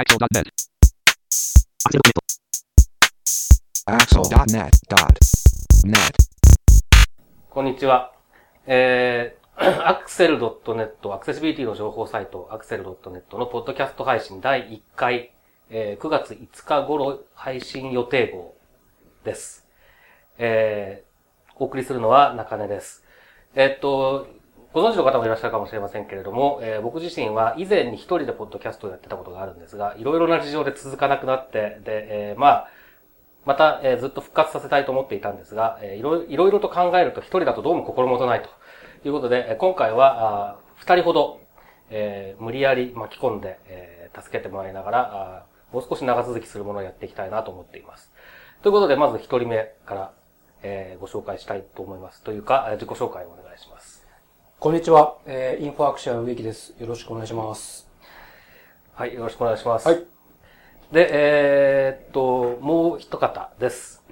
Axel.net. Axel.net.net. こんにちは。えー、アクセル .net、アクセシビリティの情報サイト、アクセル .net のポッドキャスト配信第1回、えー9月5日頃配信予定号です。えー、お送りするのは中根です。えーっと、ご存知の方もいらっしゃるかもしれませんけれども、えー僕自身は以前に一人でポッドキャストをやってたことがあるんですが、いろいろな事情で続かなくなって、で、えーまあ、また、えーずっと復活させたいと思っていたんですが、えーいろいろいろと考えると一人だとどうも心もとないということで、今回は、二人ほど、えー無理やり巻き込んで、えー助けてもらいながら、あもう少し長続きするものをやっていきたいなと思っています。ということで、まず一人目から、えーご紹介したいと思います。というか、自己紹介をお願いします。こんにちは、えー、インフォアクション植木です。よろしくお願いします。はい、よろしくお願いします。はい。で、えーっと、もう一方です。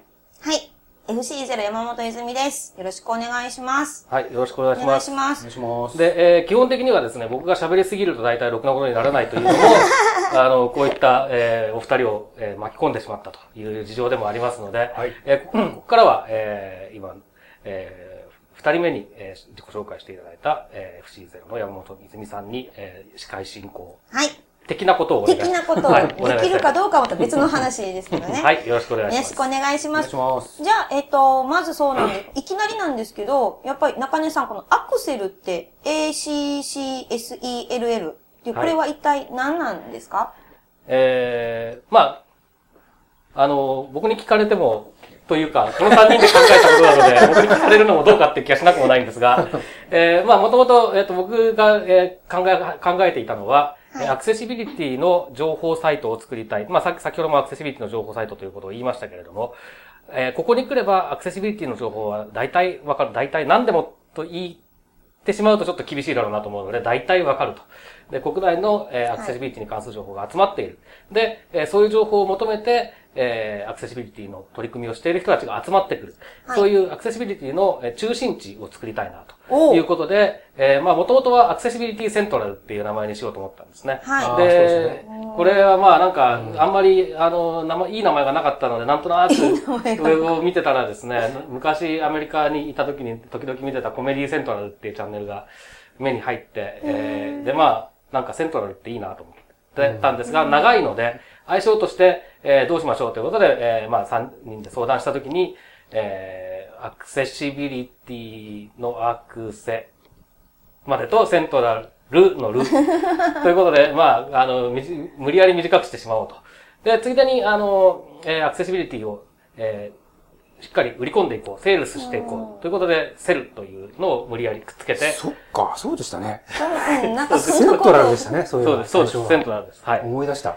はい。FC0 山本泉です。よろしくお願いします。はい、よろしくお願いおします。願いしますお願い。します。で、えー基本的にはですね、僕が喋りすぎると大体ろくなことにならないというのも、あの、こういった、えーお二人を、えー巻き込んでしまったという事情でもありますので、はいえーこここからは、えー今、えー二人目に、えー自己紹介していただいた、えー、FC0 の山本泉さんに、えー司会進行はい。的なことをお願い的なことをはいできるかうどうかはまた別の話ですけどね。はい、よろしくお願いします。よろしくお願いしお願います。します。じゃあ、えっと、まずそうなんで、いきなりなんですけど、やっぱり中根さん、このアクセルって ACCSELL っていう、これは一体何なんですか、えー、まあ、あの、僕に聞かれても、というか、この3人で考えたことなので、僕に聞かれるのもどうかっていう気がしなくもないんですが、えー、まあ、もともと、えっ、と、僕が、えー考え、考えていたのは、アクセシビリティの情報サイトを作りたい。まあ、さっき、先ほどもアクセシビリティの情報サイトということを言いましたけれども、えーここに来ればアクセシビリティの情報は大体わかる。大体何でもと言ってしまうとちょっと厳しいだろうなと思うので、大体わかると。で、国内の、えーアクセシビリティに関する情報が集まっている。で、えーそういう情報を求めて、えーアクセシビリティの取り組みをしている人たちが集まってくる。はい。そういうアクセシビリティのえー中心地を作りたいなと。いうことで、えーまあ、もともとはアクセシビリティセントラルっていう名前にしようと思ったんですね。はい。でで、これはまあなんか、あんまり、あの、名前、いい名前がなかったので、なんとなく、ウェブを見てたらですね、昔アメリカにいた時に時々見てたコメディセントラルっていうチャンネルが目に入って、えー。で、まあ、なんかセントラルっていいなと思ってたんですが、長いので、相性として、えーどうしましょうということで、えーまあ3人で相談した時に、えーアクセシビリティのアクセまでとセントラルのル ということで、まあ、あの、無理やり短くしてしまおうと。で、ついでに、あの、えーアクセシビリティを、えーしっかり売り込んでいこう、セールスしていこう。ということで、セルというのを無理やりくっつけて、そっか、そうでしたね。うん、なんかセントラルでしたね、そういうのそうです、そうです、セントラルです。はい。思い出した。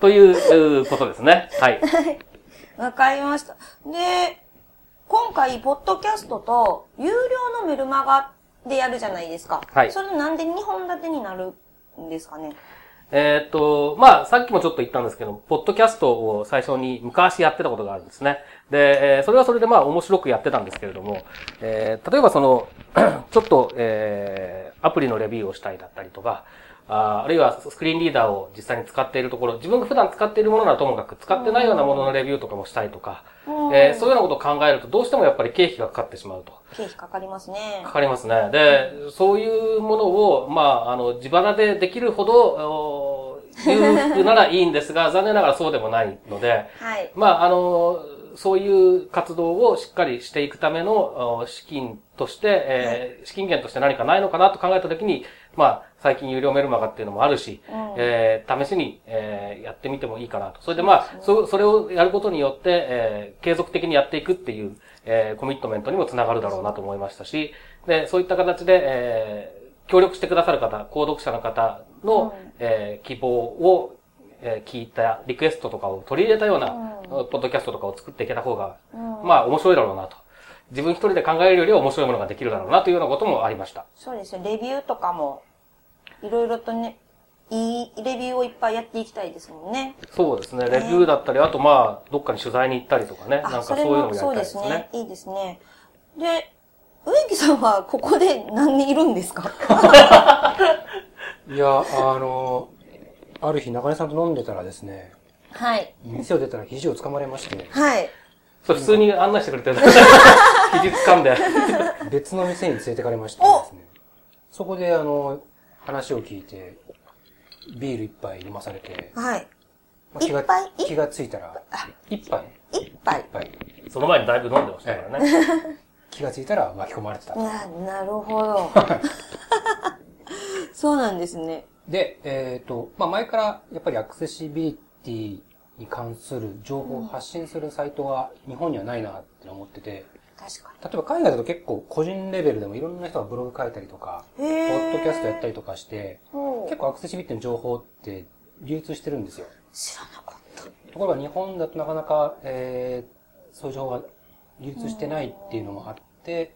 ということですね。はい。わかりました。で、今回、ポッドキャストと、有料のメルマガでやるじゃないですか。はいそれなんで2本立てになるんですかね？えーっと、まあ、さっきもちょっと言ったんですけど、ポッドキャストを最初に昔やってたことがあるんですね。で、えーそれはそれでまあ面白くやってたんですけれども、えー例えばその、ちょっと、えーアプリのレビューをしたいだったりとか、あーあるいはスクリーンリーダーを実際に使っているところ、自分が普段使っているものならともかく使ってないようなもののレビューとかもしたいとか、えーそういうようなことを考えるとどうしてもやっぱり経費がかかってしまうと。経費かかりますねか。かりますね。で、そういうものを、まあ、あの、自腹でできるほど、お裕福ならいいんですが、残念ながらそうでもないので、はい。まあ、あの、そういう活動をしっかりしていくためのお資金として、えー資金源として何かないのかなと考えたときに、まあ、最近有料メルマガっていうのもあるし、うんえー試しに、えーやってみてもいいかなと。それでまあ、そそれをやることによって、えー継続的にやっていくっていう、えーコミットメントにもつながるだろうなと思いましたし、で、そういった形で、えー協力してくださる方、購読者の方の、えー希望を、えー聞いたリクエストとかを取り入れたような、ポッドキャストとかを作っていけた方が、まあ面白いだろうなと。自分一人で考えるよりは面白いものができるだろうなというようなこともありました。そうですよ。レビューとかも、いろいろとね、いいレビューをいっぱいやっていきたいですもんね。そうですね。レビューだったり、あとまあ、どっかに取材に行ったりとかね。なんかあ、そういうのもやりたいですすねね。。いいですね。で、植木さんはここで何人いるんですか？いや、あの、ある日中根さんと飲んでたらですね、はい。店を出たら肘を掴まれまして、はい。そう、普通に案内してくれてる。肘掴んで。別の店に連れてかれましてですね、そこであの、話を聞いて、ビール一杯飲まされて、はい。まあ気が一杯？気がついたら、一杯一杯？一。杯その前にだいぶ飲んでましたからね。気がついたら巻き込まれてた。な、なるほど。そうなんですね。で、えっ、と、まあ、前からやっぱりアクセシビリティに関する情報を発信するサイトは日本にはないなって思ってて、確か例えば海外だと結構個人レベルでもいろんな人がブログ書いたりとか、ポッドキャストやったりとかして、ほう結構アクセシビリティの情報って流通してるんですよ。知らなかった。ところが日本だとなかなか、えー、そういう情報が流通してないっていうのもあって、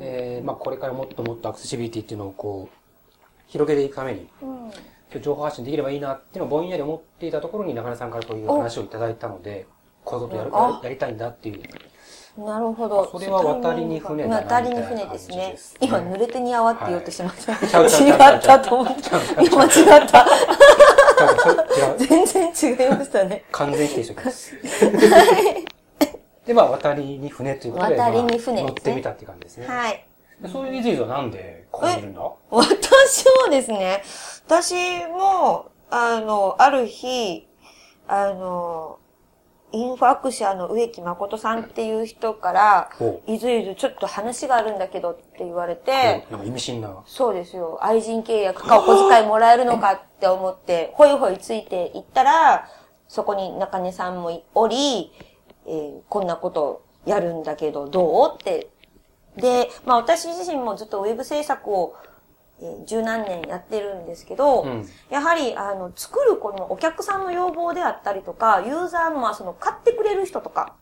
えー、まあこれからもっともっとアクセシビリティっていうのをこう、広げていくために、うん。情報発信できればいいなっていうのをぼんやり思っていたところに中根さんからこういう話をいただいたので、こういうことやるやりたいんだっていう。なるほど。それは渡りに船だな渡りに船ですね。今、濡れてに泡って言おうとしました。違ったと思った。今間違った。全然違いましたね。完全否定しておきます。で、まあ、渡りに船ということで、渡りに船まあ乗ってみたって感じですね。はい。でそういうイズイズはなんでここにいるんだ？私はですね、私も、あの、ある日、あの、インファクシャの植木誠さんっていう人からほ、いずいずちょっと話があるんだけどって言われて、なんか意味深な。そうですよ。愛人契約かお小遣いもらえるのかって思って、ほいほいついていったら、そこに中根さんもおり、えーこんなことやるんだけど、どうって。で、まあ私自身もずっとウェブ制作を、えー十何年やってるんですけど、うん。やはり、あの、作るこのお客さんの要望であったりとか、ユーザーの、まあその、買ってくれる人とか、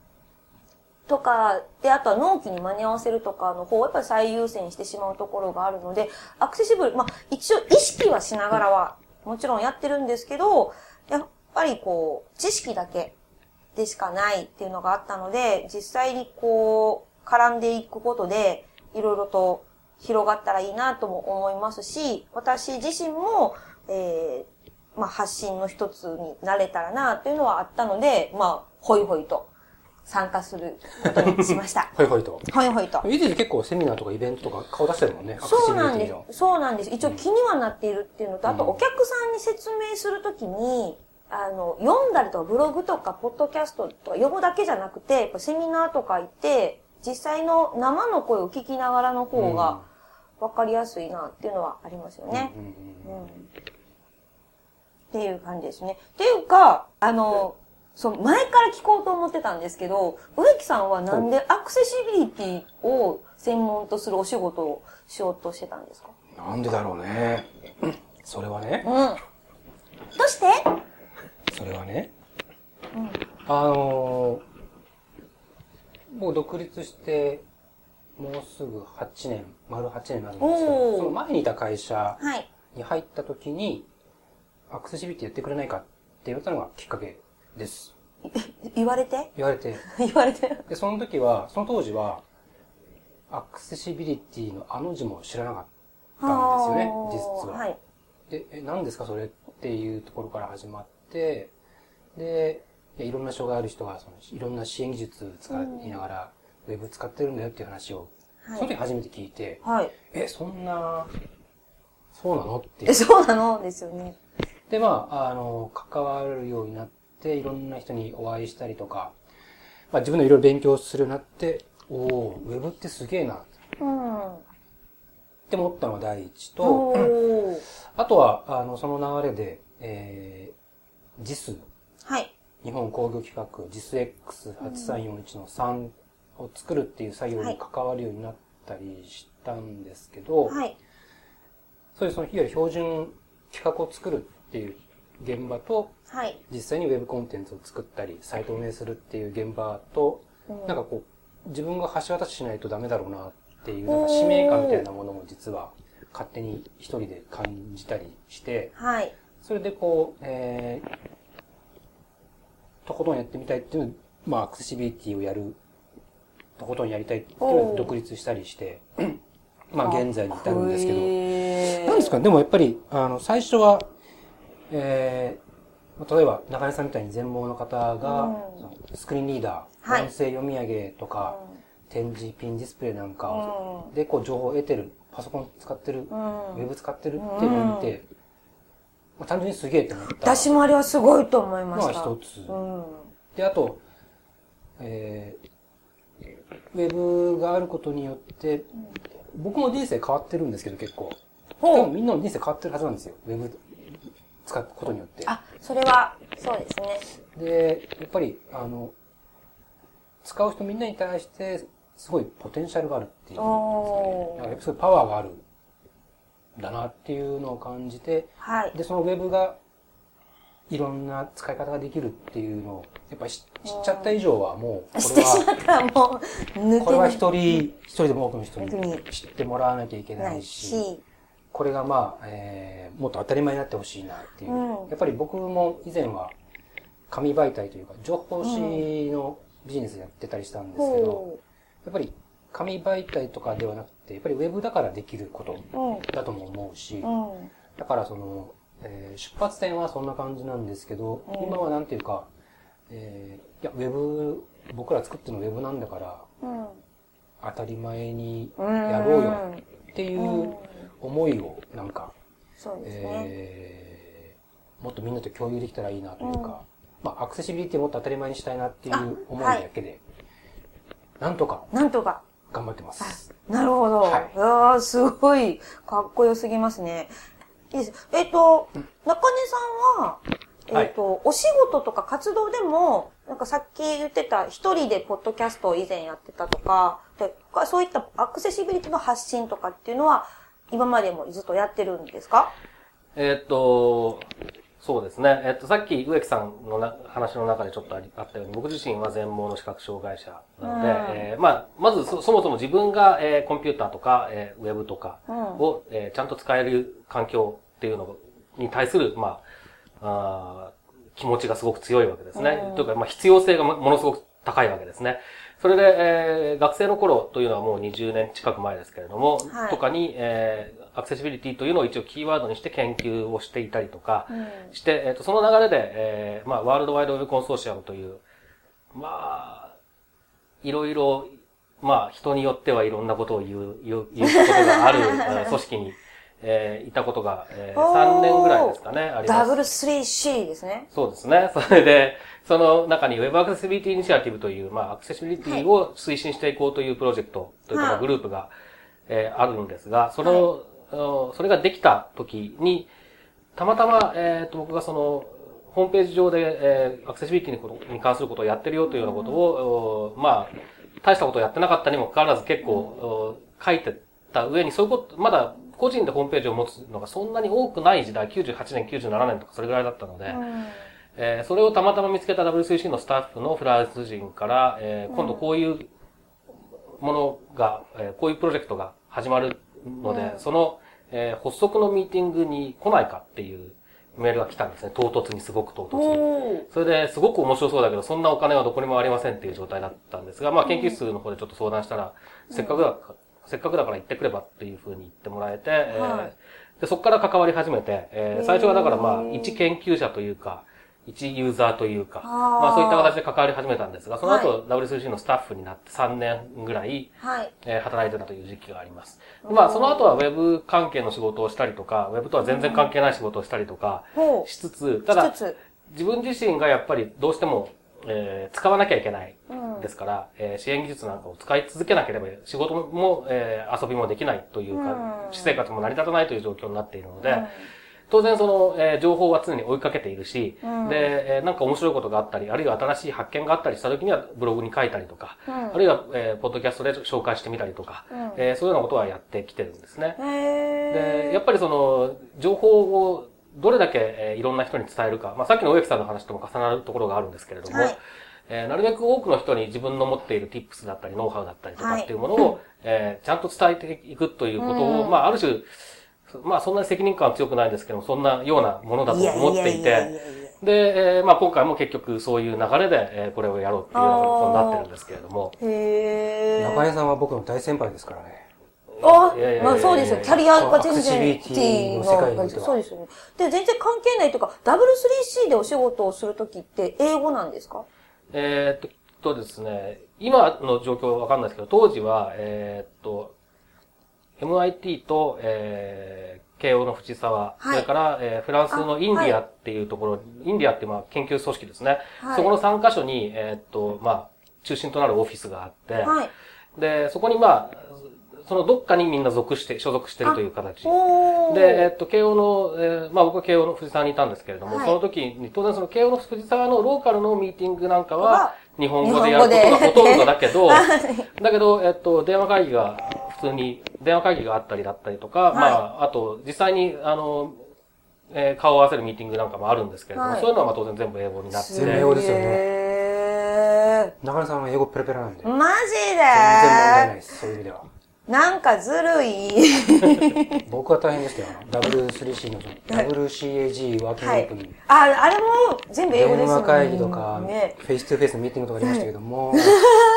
とか、で、あとは納期に間に合わせるとかの方をやっぱり最優先してしまうところがあるので、アクセシブル、まあ一応意識はしながらはもちろんやってるんですけど、やっぱりこう、知識だけでしかないっていうのがあったので、実際にこう、絡んでいくことで、いろいろと広がったらいいなとも思いますし、私自身も、えー、まあ発信の一つになれたらなっていうのはあったので、まあ、ほいほいと参加することにしました。ほいほいと。ほいほいと。イズイズ結構セミナーとかイベントとか顔出してるもんね。そうなんです。そうなんです。一応気にはなっているっていうのと、あとうんお客さんに説明するときに、あの、読んだりとかブログとかポッドキャストとか読むだけじゃなくて、セミナーとか行って、実際の生の声を聞きながらの方が分かりやすいなっていうのはありますよね。うんっていう感じですね。っていうか、あの、そう、前から聞こうと思ってたんですけど、植木さんはなんでアクセシビリティを専門とするお仕事をしようとしてたんですか？なんでだろうね。それはね、うん。どうして？それはね、うん。あのー、もう独立して、もうすぐ8年、丸8年になるんですけおど、ーその前にいた会社はい。に入った時に、アクセシビリティやってくれないかって言われたのがきっかけです。言われて？言われて。言われて。で、その時は、その当時は、アクセシビリティのあの字も知らなかったんですよね、実は。はい。で、え、何ですかそれっていうところから始まって、で、いろんな障害ある人が、その、いろんな支援技術使いながら、ウェブ使ってるんだよっていう話を、はいその時初めて聞いて、はい。え、そんな、そうなのっていえ、う。そうなのですよね。で、まあ、あの、関わるようになって、いろんな人にお会いしたりとか、まあ自分のいろいろ勉強するようになって、おおウェブってすげえな、っうん。て思ったのが第一と。あとは、あの、その流れで、えー、JIS、はい。日本工業企画 JISX8341 の3を作るっていう作業に関わるようになったりしたんですけど、はい。そういうそのいわゆる標準企画を作るっていう現場と、はい。実際にウェブコンテンツを作ったり、サイトを運営するっていう現場と、うんなんかこう、自分が橋渡ししないとダメだろうなっていう、なんか使命感みたいなものも実は勝手に一人で感じたりして、はい。それでこう、えー、とことんやってみたいっていうのまあ、アクセシビリティをやる、とことんやりたいっていうのおーで独立したりして、まあ、現在に至るんですけど、なんですかねでもやっぱり、あの、最初は、えーまあ例えば中根さんみたいに全盲の方が、うん。スクリーンリーダー、はい。音声読み上げとか、展示ピンディスプレイなんかをうん。でこう情報を得てるパソコン使ってる、うウェん。ブ使ってるっていうのを見て、まあ、単純にすげえって思った私もあれはすごいと思いました。一つ、うん。であと、えーウェブがあることによって、僕も人生変わってるんですけど結構多ほう。分みんなの人生変わってるはずなんですよウェブ使うことによってあ、それは、そうですね。でやっぱりあの使う人みんなに対してすごいポテンシャルがあるっていうおー。なんかやっぱすごいパワーがあるんだなっていうのを感じてはい。でそのウェブがいろんな使い方ができるっていうのをやっぱり知知っちゃった以上はもう こしてしれはまったらもう、抜これはけ一人一人でも多くの人に知ってもらわなきゃいけなないいしし。これがまあ、えーもっと当たり前になってほしいなっていう、うん。やっぱり僕も以前は紙媒体というか情報誌のビジネスやってたりしたんですけど、ほやっぱり紙媒体とかではなくてやっぱりウェブだからできること。だとも思うし、うん。だからその、えー出発点はそんな感じなんですけど、うん今はなんていうか、えーいやウェブ僕ら作ってるのウェブなんだからうん。当たり前にうん。やろうよっていう思いをなんか、そうですね。えーもっとみんなと共有できたらいいなというか、うんまあ、アクセシビリティもっと当たり前にしたいなっていうあ思いだけで、なんとかなんとか。頑張ってます。なるほど。はいい、やーすごい、かっこよすぎますね。いいです。えっ、と、中根さんは、えっ、と、お仕事とか活動でも、なんかさっき言ってた、一人でポッドキャストを以前やってたとか、でそういったアクセシビリティの発信とかっていうのは、今までもずっとやってるんですか？えーっと、そうですね。えっと、さっき植木さんのな話の中でちょっとありあったように、僕自身は全盲の視覚障害者なので、うんえーまあ、まずそそもそも自分が、えーコンピューターとか、えーウェブとかうんを、えーちゃんと使える環境っていうのに対する、まあ、あー気持ちがすごく強いわけですね。うんというか、まあ、必要性がもものすごく高いわけですね。それで、えー学生の頃というのはもう20年近く前ですけれども、はいとかに、えーアクセシビリティというのを一応キーワードにして研究をしていたりとか、うんして、えっ、と、その流れで、えーまあ、ワールドワイドウェブコンソーシアムという、まあ、いろいろ、まあ、人によってはいろんなことを言う、言う、言うことがある、えー組織に、えーいたことが、えーおー3年ぐらいですかね、あります。W3C ですね。そうですね。それで、その中に Web アクセシビリティイニシアティブという、まあ、アクセシビリティを推進していこうというプロジェクトというか、グループが、えーあるんですが、そのそれができた時に、たまたま、えっ、と、僕がその、ホームページ上で、えーアクセシビリティにことに関することをやってるよというようなことを、おまあ、大したことをやってなかったにもかかわらず結構、お書いてた上に、そういうこと、まだ個人でホームページを持つのがそんなに多くない時代、98年、97年とかそれぐらいだったので、うん。えーそれをたまたま見つけた W3C のスタッフのフランス人から、えー今度こういうものが、えーこういうプロジェクトが始まるので、うん。その、えー発足のミーティングに来ないかっていうメールが来たんですね。唐突に、すごく唐突に。それで、すごく面白そうだけど、そんなお金はどこにもありませんっていう状態だったんですが、まあ、研究室の方でちょっと相談したら、せっかくだか、せっかくだから行ってくればっていうふうに言ってもらえて、えーはい。で、そこから関わり始めて、えー。最初はだからまあ、一研究者というか、一ユーザーというか、まあそういった形で関わり始めたんですが、その後、W3C のスタッフになって3年ぐらい、はい。えー働いてたという時期があります。まあ、その後はウェブ関係の仕事をしたりとか、ウェブとは全然関係ない仕事をしたりとか。しつつ、ただ。自分自身がやっぱりどうしても、えー使わなきゃいけないうんですから、えー支援技術なんかを使い続けなければ仕事も、えー遊びもできないというか、うん私生活も成り立たないという状況になっているので、うん当然その、えー情報は常に追いかけているし、うん。で、えーなんか面白いことがあったり、あるいは新しい発見があったりした時にはブログに書いたりとか、うん。あるいは、えーポッドキャストで紹介してみたりとか、うん。えーそういうようなことはやってきてるんですね。で、やっぱりその、情報をどれだけ、えーいろんな人に伝えるか、まあ、さっきの植木さんの話とも重なるところがあるんですけれども、はい。えーなるべく多くの人に自分の持っている tips だったり、ノウハウだったりとかはいっていうものを、えーちゃんと伝えていくということを、うん。まあ、ある種、まあ、そんなに責任感は強くないですけども、そんなようなものだと思っていて、で、えーまあ、今回も結局そういう流れで、えーこれをやろうっていうようなことになってるんですけれども、へー中根さんは僕の大先輩ですからね。あまあそうですよ。キャリアが全然アクセシビリティの世界そうですよね。で、全然関係ないというか、W3C でお仕事をするときって英語なんですかえーっとですね、今の状況はわかんないですけど、当時は、えーっと、MIT と、えー、慶応の藤沢、はいそれから、えーフランスのインディアっていうところ、インディアっていうまあ研究組織ですね。はいそこの3カ所に、えーっと、まあ、中心となるオフィスがあって、はい。で、そこにまあ、そのどっかにみんな属して、所属してるという形。で、えっと、慶応の、えーまあ僕は慶応の藤沢にいたんですけれども、はいその時に、当然その慶応の藤沢のローカルのミーティングなんかはは、日本語でやることがほとんどだけど、はいだけど、えっと、電話会議が、普通に、電話会議があったりだったりとか、まあ、あと、実際に、あの、えー顔を合わせるミーティングなんかもあるんですけれども、はいそういうのはまあ当然全部英語になって、全部英語ですよねね。中根さんは英語ペラペラなんで。全マジ然問題ないでです、そういう意味では。なんかずるい。僕は大変でしたよ。W3C の WCAG ワーキンググループに。あ、あれも全部英語です電話もん会議とか、ね。 face to face のミーティングとかありましたけども、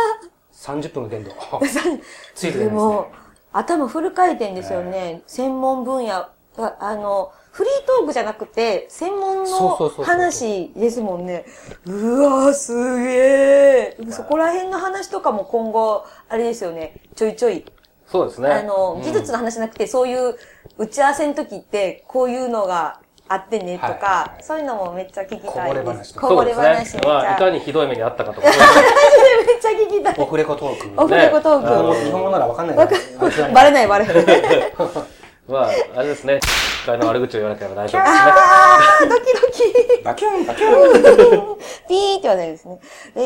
30分の限度。ついてないですでもね。、頭フル回転ですよね。専門分野。ああの、フリートークじゃなくて、専門の話ですもんね。うわー、すげー。そこら辺の話とかも今後、あれですよね。ちょいちょい。そうですね。あの、うん技術の話じゃなくて、そういう打ち合わせの時って、こういうのがあってねとはいはいかは、いそういうのもめっちゃ聞きたいです。こぼれ話とかね。いかにひどい目にあったかとか。めっちゃ聞きたい。オフレコトーク。オフレコトーク日本語ならわかんないかバレないバレない。まあ、あれですね。一回の悪口を言わなければ大丈夫ですね。あー、ドキドキ。バキュンバキュン ピーって言わないですね。え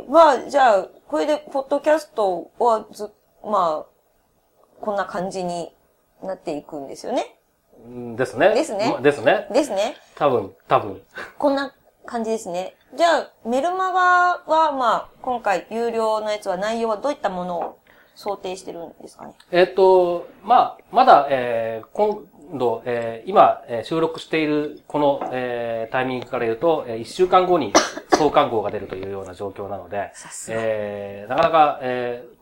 ー、まあ、じゃあ、これで、ポッドキャストはず、まあ、こんな感じになっていくんですよね。うんですね。ですねまですね。ですね。多分、多分。こんな感じですね。じゃあ、メルマガは、まあ、今回、有料のやつは内容はどういったものを想定してるんですかね？えっ、と、まあ、まだ、えー今度、えー今、えー収録しているこの、えータイミングから言うと、え1週間後に創刊号が出るというような状況なので、えーなかなか、えーめ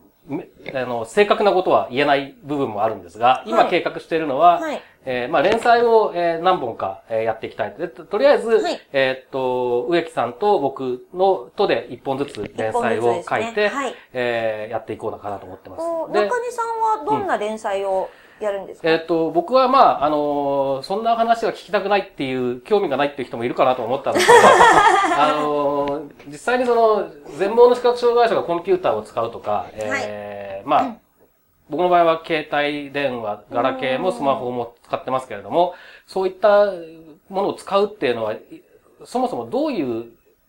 あの、正確なことは言えない部分もあるんですが、今はい。計画しているのは、はい。えーまあ、連載を、えー何本か、えーやっていきたい。でととりあえず、はい。えーっと、植木さんと僕の、とで一本ずつ連載を書いて、ねはい。えーやっていこうかなと思ってます。中根さんはどんな連載をやるんですか、えっ、と、僕はまあ、あのーそんな話は聞きたくないっていう、興味がないっていう人もいるかなと思ったんですけど、あのー実際にその、全盲の視覚障害者がコンピューターを使うとか、えーまあ、僕の場合は携帯電話、ガラケーもスマホも使ってますけれども、そういったものを使うっていうのは、いそもそもどういう、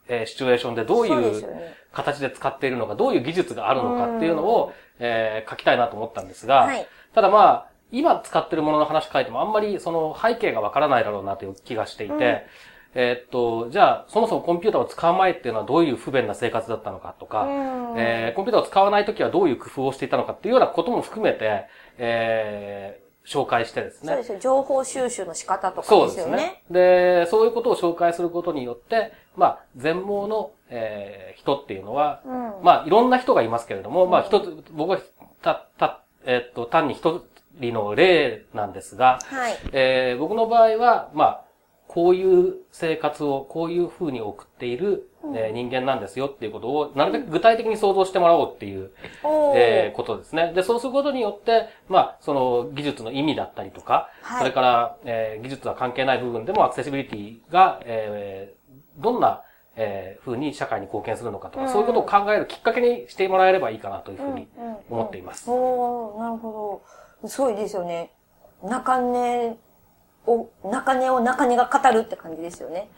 えーシチュエーションでどういう形で使っているのか、どういう技術があるのかっていうのを、えー書きたいなと思ったんですが、はい。ただまあ、今使ってるものの話書いてもあんまりその背景がわからないだろうなという気がしていて、うんえーっと、じゃあ、そもそもコンピューターを使う前っていうのはどういう不便な生活だったのかとか、うんえーコンピューターを使わないときはどういう工夫をしていたのかっていうようなことも含めて、えー紹介してですね。そうですよ。情報収集の仕方とかそうでよね。ですすね。で、そういうことを紹介することによって、まあ、全盲の、えー人っていうのは、うんまあ、いろんな人がいますけれども、まあ、一つ、僕は、た、た、えっと、単に一人の例なんですが、はい。えー僕の場合は、まあ、こういう生活を、こういう風に送っている、えー人間なんですよっていうことを、なるべく具体的に想像してもらおうっていう、えーことですね。で、そうすることによって、まあ、その技術の意味だったりとか、はいそれから、えー技術は関係ない部分でもアクセシビリティが、えーどんな、えー風に社会に貢献するのかとか、うんそういうことを考えるきっかけにしてもらえればいいかなというふうにうんうん思っています。おーなるほど。すごいですよね。中根を、中根を中根が語るって感じですよね。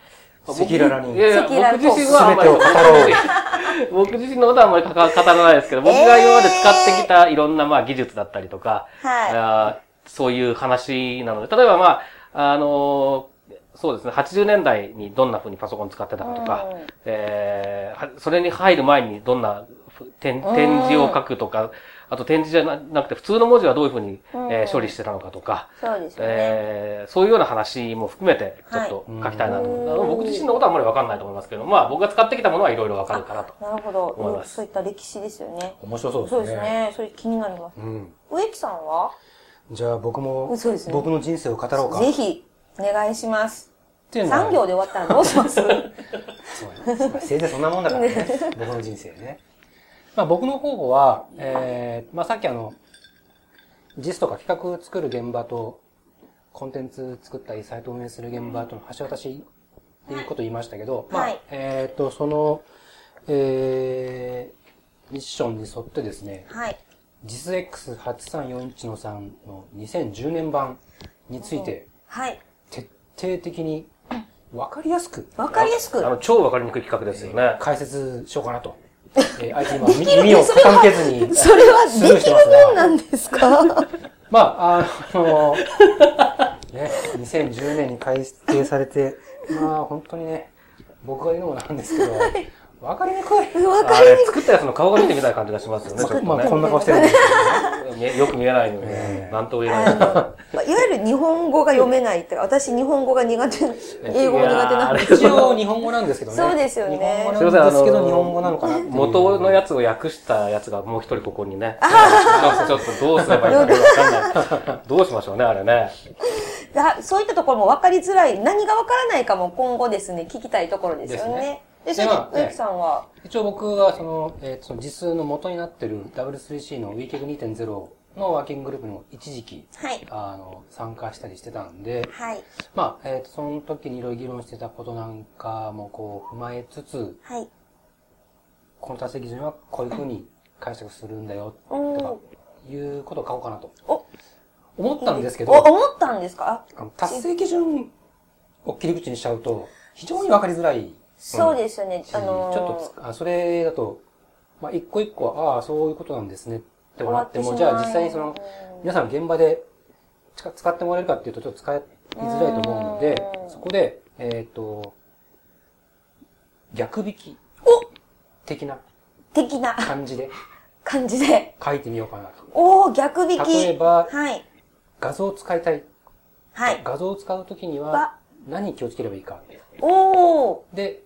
赤裸々に。いやいや赤裸々僕自身はあんまり語ろう。僕自身のことはあんまり語らないですけど、僕が今まで使ってきたいろんなまあ技術だったりとか、はい。あーそういう話なので、例えばまあ、あのーそうですね、80年代にどんな風にパソコン使ってたかとか、うん。えーはそれに入る前にどんな展展示を書くとか、あと展示じゃななくて普通の文字はどういうふうに、うんえー処理してたのかとか、そうですよね。えーそういうような話も含めて、ちょっと書きたいなと。はいあの僕自身のことはあんまりわかんないと思いますけど、まあ僕が使ってきたものはいろいろわかるかなと。なるほどそういった歴史ですよね。面白そうですね。そうですね。それ気になります。うん。植木さんは？じゃあ僕も、そうですね僕の人生を語ろうか。ぜひ、お願いします。産業で終わったらどうします？そう。せいぜいそんなもんだからね。僕の人生ね。まあ僕の方は、えー、まあさっきあの、実とか企画作る現場と、コンテンツ作ったり、サイト運営する現場との橋渡しっていうことを言いましたけど、まあはい、えっ、と、その、えー、ミッションに沿ってですね、はい。実 X8341 の3の2010年版について、はい。徹底的に分かりやすくわかりやすく。あの、超わかりにくい企画ですよね。解説しようかなと。えー、相手今み耳を傾けずに。それはでスルーしきるなんですか？まあ、あの、ね、2010年に改定されて、まあ本当にね、僕が言うのもなんですけど、分かりにくい。わかあれ、作ったやつの顔が見てみたい感じがしますよね、ちょっとまあ、ねこんな顔してるんです見え。よく見えないのに、ええなんとも言えない。まあいわゆる日本語が読めないって、私日本語が苦手、英語が苦手なんで一応日本語なんですけどね。そうですよね日本語なんですけど、すいませんあの日本語なのかな元のやつを訳したやつがもう一人ここにね。ちょっとどうすればいいかわかんない。どうしましょうね、あれね。そういったところも分かりづらい、何が分からないかも今後ですね、聞きたいところですよね。で、それででま、あ植木さんは、一応僕はその、えーその実数の元になってる W3C の WeCake2.0 のワーキンググループにも一時期、はい。あの、参加したりしてたんで、はい。まあ、えっ、と、その時にいろいろ議論してたことなんかもこう踏まえつつ、はい。この達成基準はこういうふうに解釈するんだよ、おとかー、いうことを書こうかなとお、思ったんですけお、ど、思ったんですか？達成基準を切り口にしちゃうと、非常にわかりづらいそうですよね。し、あのーちょっとつあ、それだと、まあ、一個一個、ああ、そういうことなんですねってなっても、じゃあ実際にその、皆さん現場で使使ってもらえるかっていうとちょっと使いづらいと思うのでう、んそこで、えっ、と、逆引き的な的な感じで 感じで。書いてみようかなと。おー、逆引き。例えばはい。画像を使いたい。はい。画像を使うときにはは何に気をつければいいか。おー。で、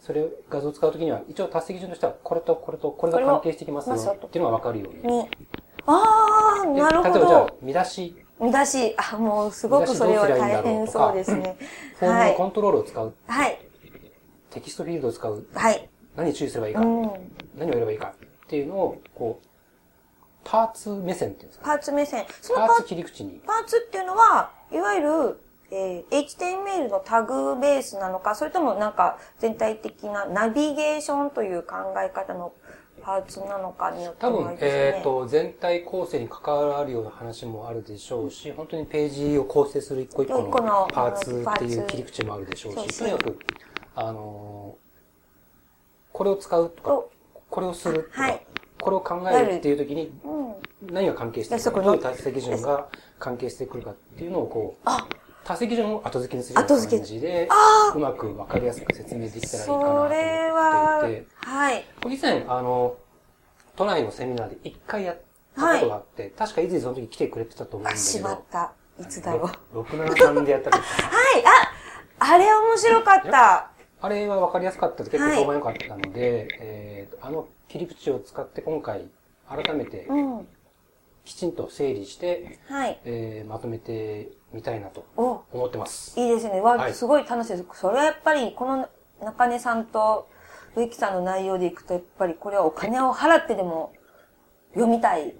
それを画像を使うときには、一応達成基準としては、これとこれとこれが関係してきますよっていうのがわかるように。に。あー、でなるほ例えばじゃあど。、見出し、見出し、あ、もうすごくそれは大変そうですね。フォームはい。のコントロールを使う、はい。テキストフィールドを使う、はい。何に注意すればいいか、うん。何をやればいいかっていうのを、こう、パーツ目線っていうんですか、パーツ目線。そのパーツ、切り口に。パーツっていうのは、いわゆる、えー HTML のタグベースなのか、それともなんか全体的なナビゲーションという考え方のパーツなのかによって多分もあれ、ですよね。えっ、と、全体構成に関わるような話もあるでしょうし、本当にページを構成する一個一個のパーツっていう切り口もあるでしょうし、とにかく、あのーこれを使うとかと、これをするとか、はいこれを考えるっていう時にうん。何が関係してくるか、どういう達成基準が関係してくるかっていうのをこう、あ、達成基準を後付けにするような感じで、あうまくわかりやすく説明できたらいいかなとそ思っていれはて、、はい。以前、あの、都内のセミナーで一回やったことがあって、確かいつその時来てくれてたと思うんだあ、けしまっど、た。いつだろう。673でやった時はい、あ、あれ面白かった。あれはわかりやすかったで結はい構評判良かったので、えーとあの切り口を使って今回改めてうん。きちんと整理して、はい。えーまとめてみたいなとお、思ってます。いいですね。わ、はいすごい楽しいです。それはやっぱり、この中根さんと植木さんの内容でいくと、やっぱりこれはお金を払ってでも読みたい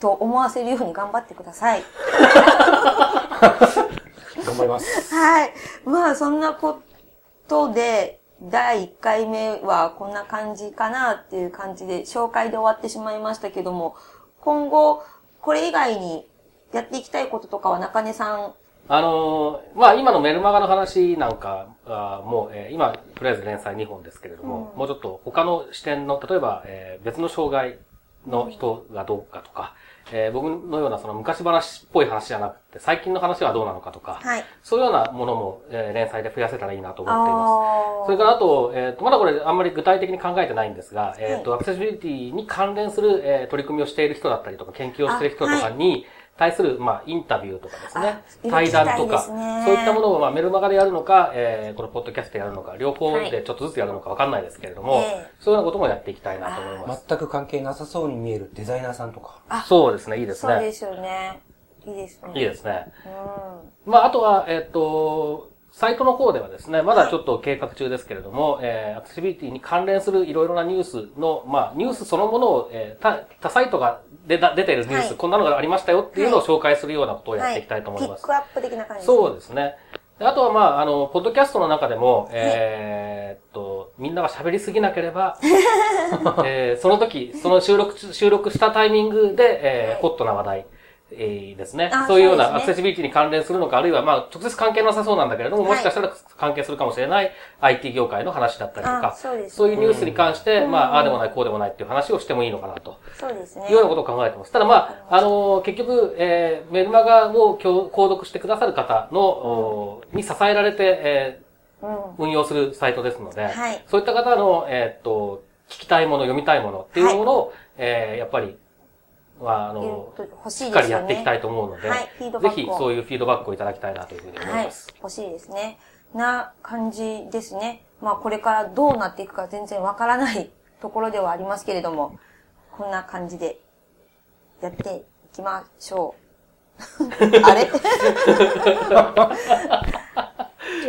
と思わせるように頑張ってください。頑張ります。はい。まあ、そんなことで、第1回目はこんな感じかなっていう感じで、紹介で終わってしまいましたけども、今後、これ以外にやっていきたいこととかは中根さん、あのーまあ今のメルマガの話なんかあもう、えー今、とりあえず連載2本ですけれども、うん。もうちょっと他の視点の、例えば、えー別の障害の人がどうかとか、えー僕のようなその昔話っぽい話じゃなくて、最近の話はどうなのかとか、はい。そういうようなものも、えー連載で増やせたらいいなと思っています。それからあと、えっ、と、まだこれあんまり具体的に考えてないんですが、えっ、と、アクセシビリティに関連する、えー取り組みをしている人だったりとか、研究をしている人とかに対する、まあ、インタビューとかですね、あ対談とか、ねそういったものを、まあ、メルマガでやるのか、えーこのポッドキャストでやるのか、両方でちょっとずつやるのかわかんないですけれども、ええそういうようなこともやっていきたいなと思います。全く関係なさそうに見えるデザイナーさんとか。あそうですね、いいですね。そうですよね。いいですね。いいですね。うん。まあ、あとは、えっ、と、サイトの方ではですね、まだちょっと計画中ですけれども、えーアクセシビリティに関連するいろいろなニュースの、まあ、ニュースそのものを、えー他、他サイトが出た出てるニュース、はいこんなのがありましたよっていうのをはい紹介するようなことをやはい。っていきたいと思います。ピックアップ的な感じそうですね。であとは、まあ、あの、ポッドキャストの中でも、えーっと、みんなが喋りすぎなければ、えーその時、その収録、収録したタイミングで、えーはいホットな話題、えーですねあ。そういうようなアクセシビリティに関連するのか、あるいは、まあ、直接関係なさそうなんだけれども、はいもしかしたら関係するかもしれない IT 業界の話だったりとあか、そうですねそういうニュースに関して、うんまあ、ああでもない、こうでもないっていう話をしてもいいのかなと。そうですね。いうようなことを考えてます。ただまあ、あの、結局、えーメルマガを購購読してくださる方の、おに支えられて、えうん。ー運用するサイトですので、はいそういった方の、えーっと、聞きたいもの、読みたいものっていうものを、えーやっぱり、まあ、あの、欲ししっ。かりやっていきたいと思うので、はいフィードバックをぜひそういうフィードバックをいただきたいなというふうに思はいいます。。欲しいですね。な感じですね。まあこれからどうなっていくか全然わからないところではありますけれども、こんな感じでやっていきましょう。あれ？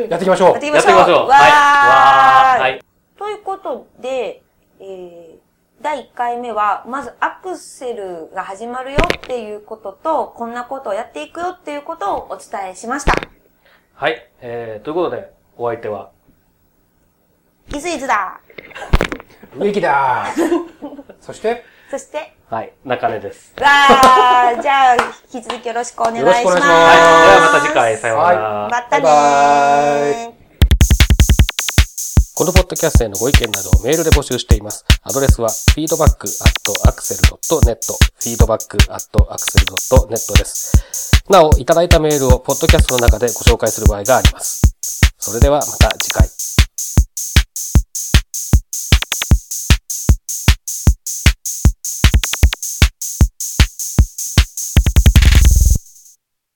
やっていきましょうやっていきましょう。やっていきましょう。わーはい。ということで、えー第1回目は、まずアクセルが始まるよっていうことと、こんなことをやっていくよっていうことをお伝えしました。はい。えー、ということで、お相手は、いついつだ植木だ そして、そして、はい、中根です。わー、じゃあ、引き続きよろしくお願いします。よろしくお願いしますはい。ではまた次回、さようなら。またねバイバー。このポッドキャストへのご意見などをメールで募集しています。アドレスは feedback.axel.net feedback.axel.net です。なお、いただいたメールをポッドキャストの中でご紹介する場合があります。それではまた次回。